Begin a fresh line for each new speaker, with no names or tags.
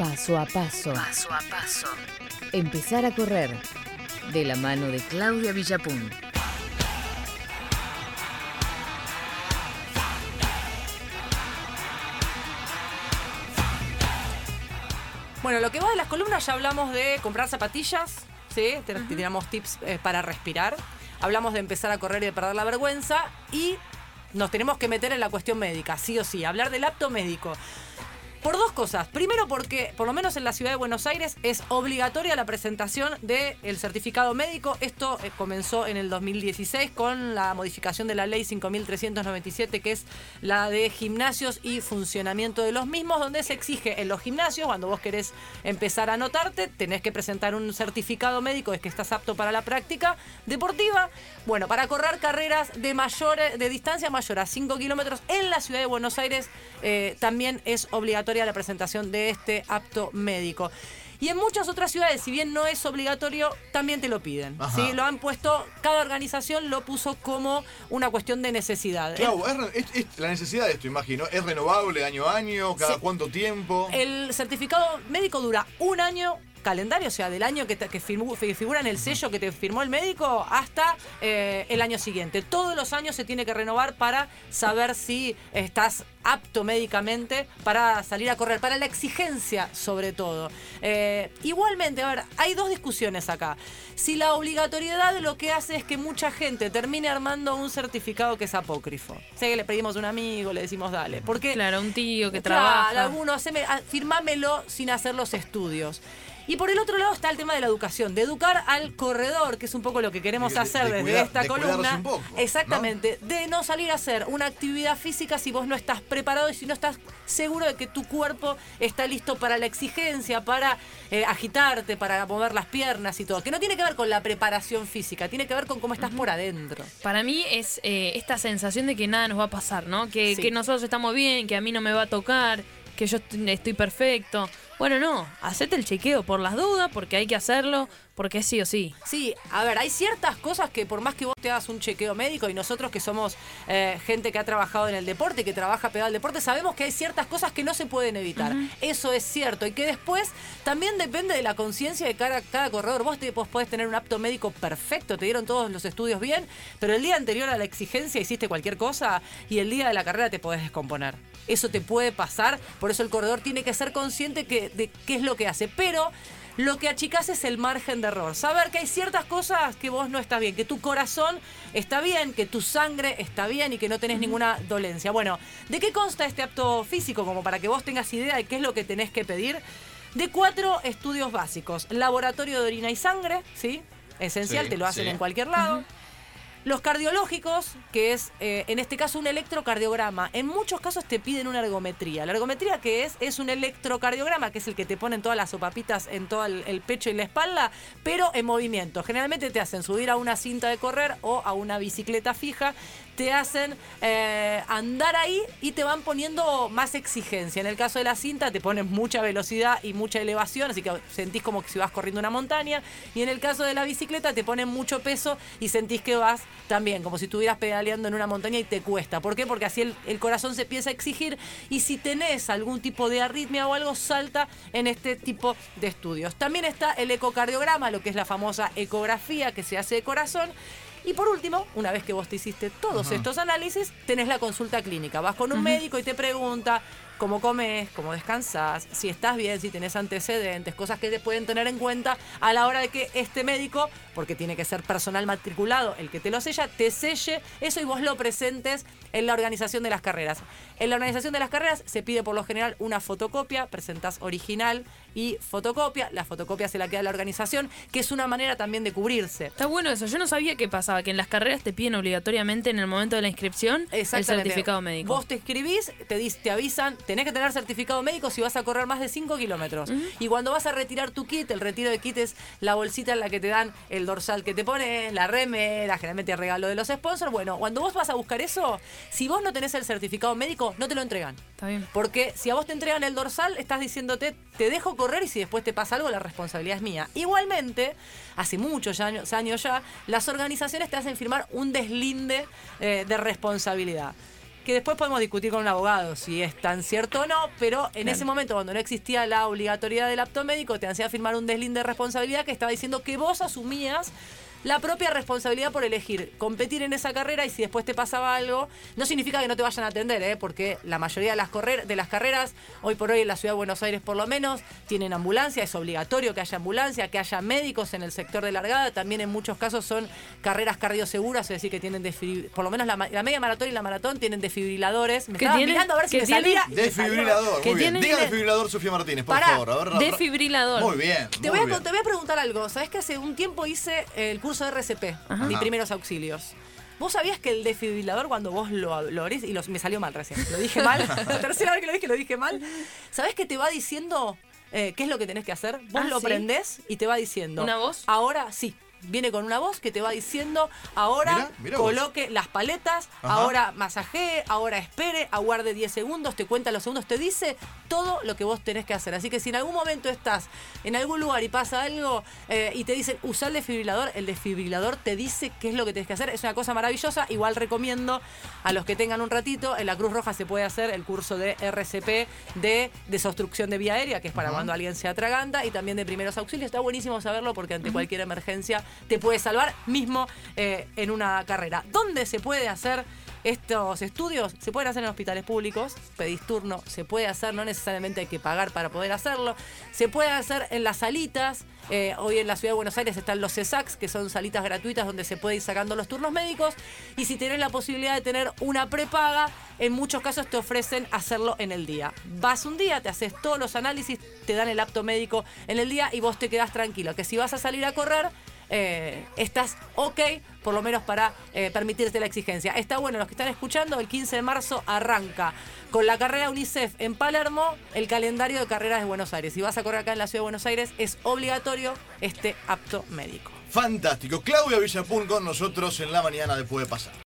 Paso a paso.
Paso a paso.
Empezar a correr. De la mano de Claudia Villapun.
Bueno, lo que va de las columnas ya hablamos de comprar zapatillas, ¿sí? Te tiramos tips eh, para respirar. Hablamos de empezar a correr y de perder la vergüenza. Y nos tenemos que meter en la cuestión médica, sí o sí. Hablar del apto médico. Por dos cosas. Primero porque, por lo menos en la ciudad de Buenos Aires, es obligatoria la presentación del certificado médico. Esto eh, comenzó en el 2016 con la modificación de la ley 5397, que es la de gimnasios y funcionamiento de los mismos, donde se exige en los gimnasios, cuando vos querés empezar a anotarte, tenés que presentar un certificado médico, es que estás apto para la práctica deportiva. Bueno, para correr carreras de mayor, de distancia mayor a 5 kilómetros en la ciudad de Buenos Aires, eh, también es obligatoria la presentación de este apto médico. Y en muchas otras ciudades, si bien no es obligatorio, también te lo piden. ¿sí? Lo han puesto, cada organización lo puso como una cuestión de necesidad.
Claro, es, la necesidad de esto, imagino. ¿Es renovable año a año? ¿Cada cuánto tiempo?
El certificado médico dura un año calendario, o sea, del año que, que, figura en el sello que te firmó el médico hasta eh, el año siguiente. Todos los años se tiene que renovar para saber si estás apto médicamente para salir a correr, para la exigencia sobre todo. Eh, igualmente, a ver, hay dos discusiones acá. Si la obligatoriedad lo que hace es que mucha gente termine armando un certificado que es apócrifo. Sé que le pedimos a un amigo, le decimos dale. Porque,
claro, un tío que trabaja.
Claro, alguno, firmámelo sin hacer los estudios. Y por el otro lado está el tema de la educación, de educar al corredor, que es un poco lo que queremos hacer desde esta columna. Exactamente, de no salir a hacer una actividad física si vos no estás preparado y si no estás seguro de que tu cuerpo está listo para la exigencia, para eh, agitarte, para mover las piernas y todo. Que no tiene que ver con la preparación física, tiene que ver con cómo estás por adentro.
Para mí es eh, esta sensación de que nada nos va a pasar, ¿no? Que, que nosotros estamos bien, que a mí no me va a tocar, que yo estoy perfecto. Bueno, no, hacete el chequeo por las dudas, porque hay que hacerlo, porque sí o sí.
Sí, a ver, hay ciertas cosas que por más que vos te hagas un chequeo médico y nosotros que somos eh, gente que ha trabajado en el deporte, que trabaja pegado al deporte, sabemos que hay ciertas cosas que no se pueden evitar. Eso es cierto. Y que después también depende de la conciencia de cada, cada corredor. Vos, te, vos podés tener un apto médico perfecto, te dieron todos los estudios bien, pero el día anterior a la exigencia hiciste cualquier cosa y el día de la carrera te podés descomponer. Eso te puede pasar, por eso el corredor tiene que ser consciente que, de qué es lo que hace. Pero lo que achicas es el margen de error. Saber que hay ciertas cosas que vos no estás bien, que tu corazón está bien, que tu sangre está bien y que no tenés ninguna dolencia. Bueno, ¿de qué consta este apto físico? Como para que vos tengas idea de qué es lo que tenés que pedir. De cuatro estudios básicos. Laboratorio de orina y sangre, ¿sí? Esencial, te lo hacen en cualquier lado. Los cardiológicos, que es eh, en este caso un electrocardiograma, en muchos casos te piden una ergometría. La ergometría que es es un electrocardiograma, que es el que te ponen todas las sopapitas en todo el, pecho y la espalda, pero en movimiento. Generalmente te hacen subir a una cinta de correr o a una bicicleta fija, te hacen eh, andar ahí y te van poniendo más exigencia. En el caso de la cinta te ponen mucha velocidad y mucha elevación, así que sentís como si vas corriendo una montaña. Y en el caso de la bicicleta te ponen mucho peso y sentís que vas también, como si estuvieras pedaleando en una montaña y te cuesta. ¿Por qué? Porque así el, corazón se empieza a exigir y si tenés algún tipo de arritmia o algo, salta en este tipo de estudios. También está el ecocardiograma, lo que es la famosa ecografía que se hace de corazón. Y por último, una vez que vos te hiciste todos estos análisis, tenés la consulta clínica. Vas con un médico y te pregunta cómo comes, cómo descansas, si estás bien, si tenés antecedentes, cosas que te pueden tener en cuenta a la hora de que este médico, porque tiene que ser personal matriculado el que te lo sella, te selle eso y vos lo presentes en la organización de las carreras. En la organización de las carreras se pide por lo general una fotocopia, presentás original y fotocopia, la fotocopia se la queda a la organización, que es una manera también de cubrirse.
Está bueno eso, yo no sabía qué pasaba, que en las carreras te piden obligatoriamente en el momento de la inscripción el certificado médico.
Vos te escribís, te, te avisan, tenés que tener certificado médico si vas a correr más de 5 kilómetros. Y cuando vas a retirar tu kit, el retiro de kit es la bolsita en la que te dan el dorsal que te pones, la remera, generalmente el regalo de los sponsors. Bueno, cuando vos vas a buscar eso, si vos no tenés el certificado médico, no te lo entregan.
Está bien.
Porque si a vos te entregan el dorsal, estás diciéndote, te dejo correr y si después te pasa algo, la responsabilidad es mía. Igualmente, hace muchos años, años ya, las organizaciones te hacen firmar un deslinde eh, de responsabilidad. Que después podemos discutir con un abogado si es tan cierto o no, pero en ese momento, cuando no existía la obligatoriedad del apto médico, te hacía firmar un deslinde de responsabilidad que estaba diciendo que vos asumías la propia responsabilidad por elegir competir en esa carrera y si después te pasaba algo, no significa que no te vayan a atender, ¿eh? porque la mayoría de las, de las carreras, hoy por hoy en la ciudad de Buenos Aires por lo menos, tienen ambulancia, es obligatorio que haya ambulancia, que haya médicos en el sector de largada, también en muchos casos son carreras cardioseguras, es decir, que tienen, por lo menos la, media maratón y la maratón tienen desfibriladores. Me estaba mirando a ver si me salía.
Desfibrilador, muy bien. Diga desfibrilador Sofía Martínez, por favor.
desfibrilador.
Muy bien.
Te, voy a, te voy a preguntar algo. ¿Sabes que hace un tiempo hice el curso curso de RCP, ni primeros auxilios. ¿Vos sabías que el desfibrilador cuando vos lo, abrís, y me salió mal recién, lo dije mal, la tercera vez que lo dije lo dije mal, ¿sabés que te va diciendo eh, qué es lo que tenés que hacer? Vos ah, lo prendés y te va diciendo.
¿Una voz?
Ahora sí viene con una voz que te va diciendo, ahora coloque las paletas, ahora masajee, ahora espere, aguarde 10 segundos, te cuenta los segundos, te dice todo lo que vos tenés que hacer. Así que si en algún momento estás en algún lugar y pasa algo eh, y te dicen usar el desfibrilador, el desfibrilador te dice qué es lo que tenés que hacer. Es una cosa maravillosa. Igual recomiendo a los que tengan un ratito, en la Cruz Roja se puede hacer el curso de RCP de desobstrucción de vía aérea, que es para cuando alguien se atraganta, y también de primeros auxilios. Está buenísimo saberlo porque ante cualquier emergencia te puede salvar mismo eh, en una carrera. ¿Dónde se puede hacer estos estudios? Se pueden hacer en hospitales públicos, pedís turno, se puede hacer, no necesariamente hay que pagar para poder hacerlo. Se puede hacer en las salitas. Eh, hoy en la ciudad de Buenos Aires están los CESACs, que son salitas gratuitas donde se puede ir sacando los turnos médicos. Y si tenés la posibilidad de tener una prepaga, en muchos casos te ofrecen hacerlo en el día. Vas un día, te haces todos los análisis, te dan el apto médico en el día y vos te quedás tranquilo. Que si vas a salir a correr, eh, estás ok, por lo menos para eh, permitirte la exigencia. Está bueno, los que están escuchando, el 15 de marzo arranca con la carrera UNICEF en Palermo el calendario de carreras de Buenos Aires. Si vas a correr acá en la ciudad de Buenos Aires, es obligatorio este apto médico.
Fantástico. Claudia Villapun con nosotros en la mañana después de pasar.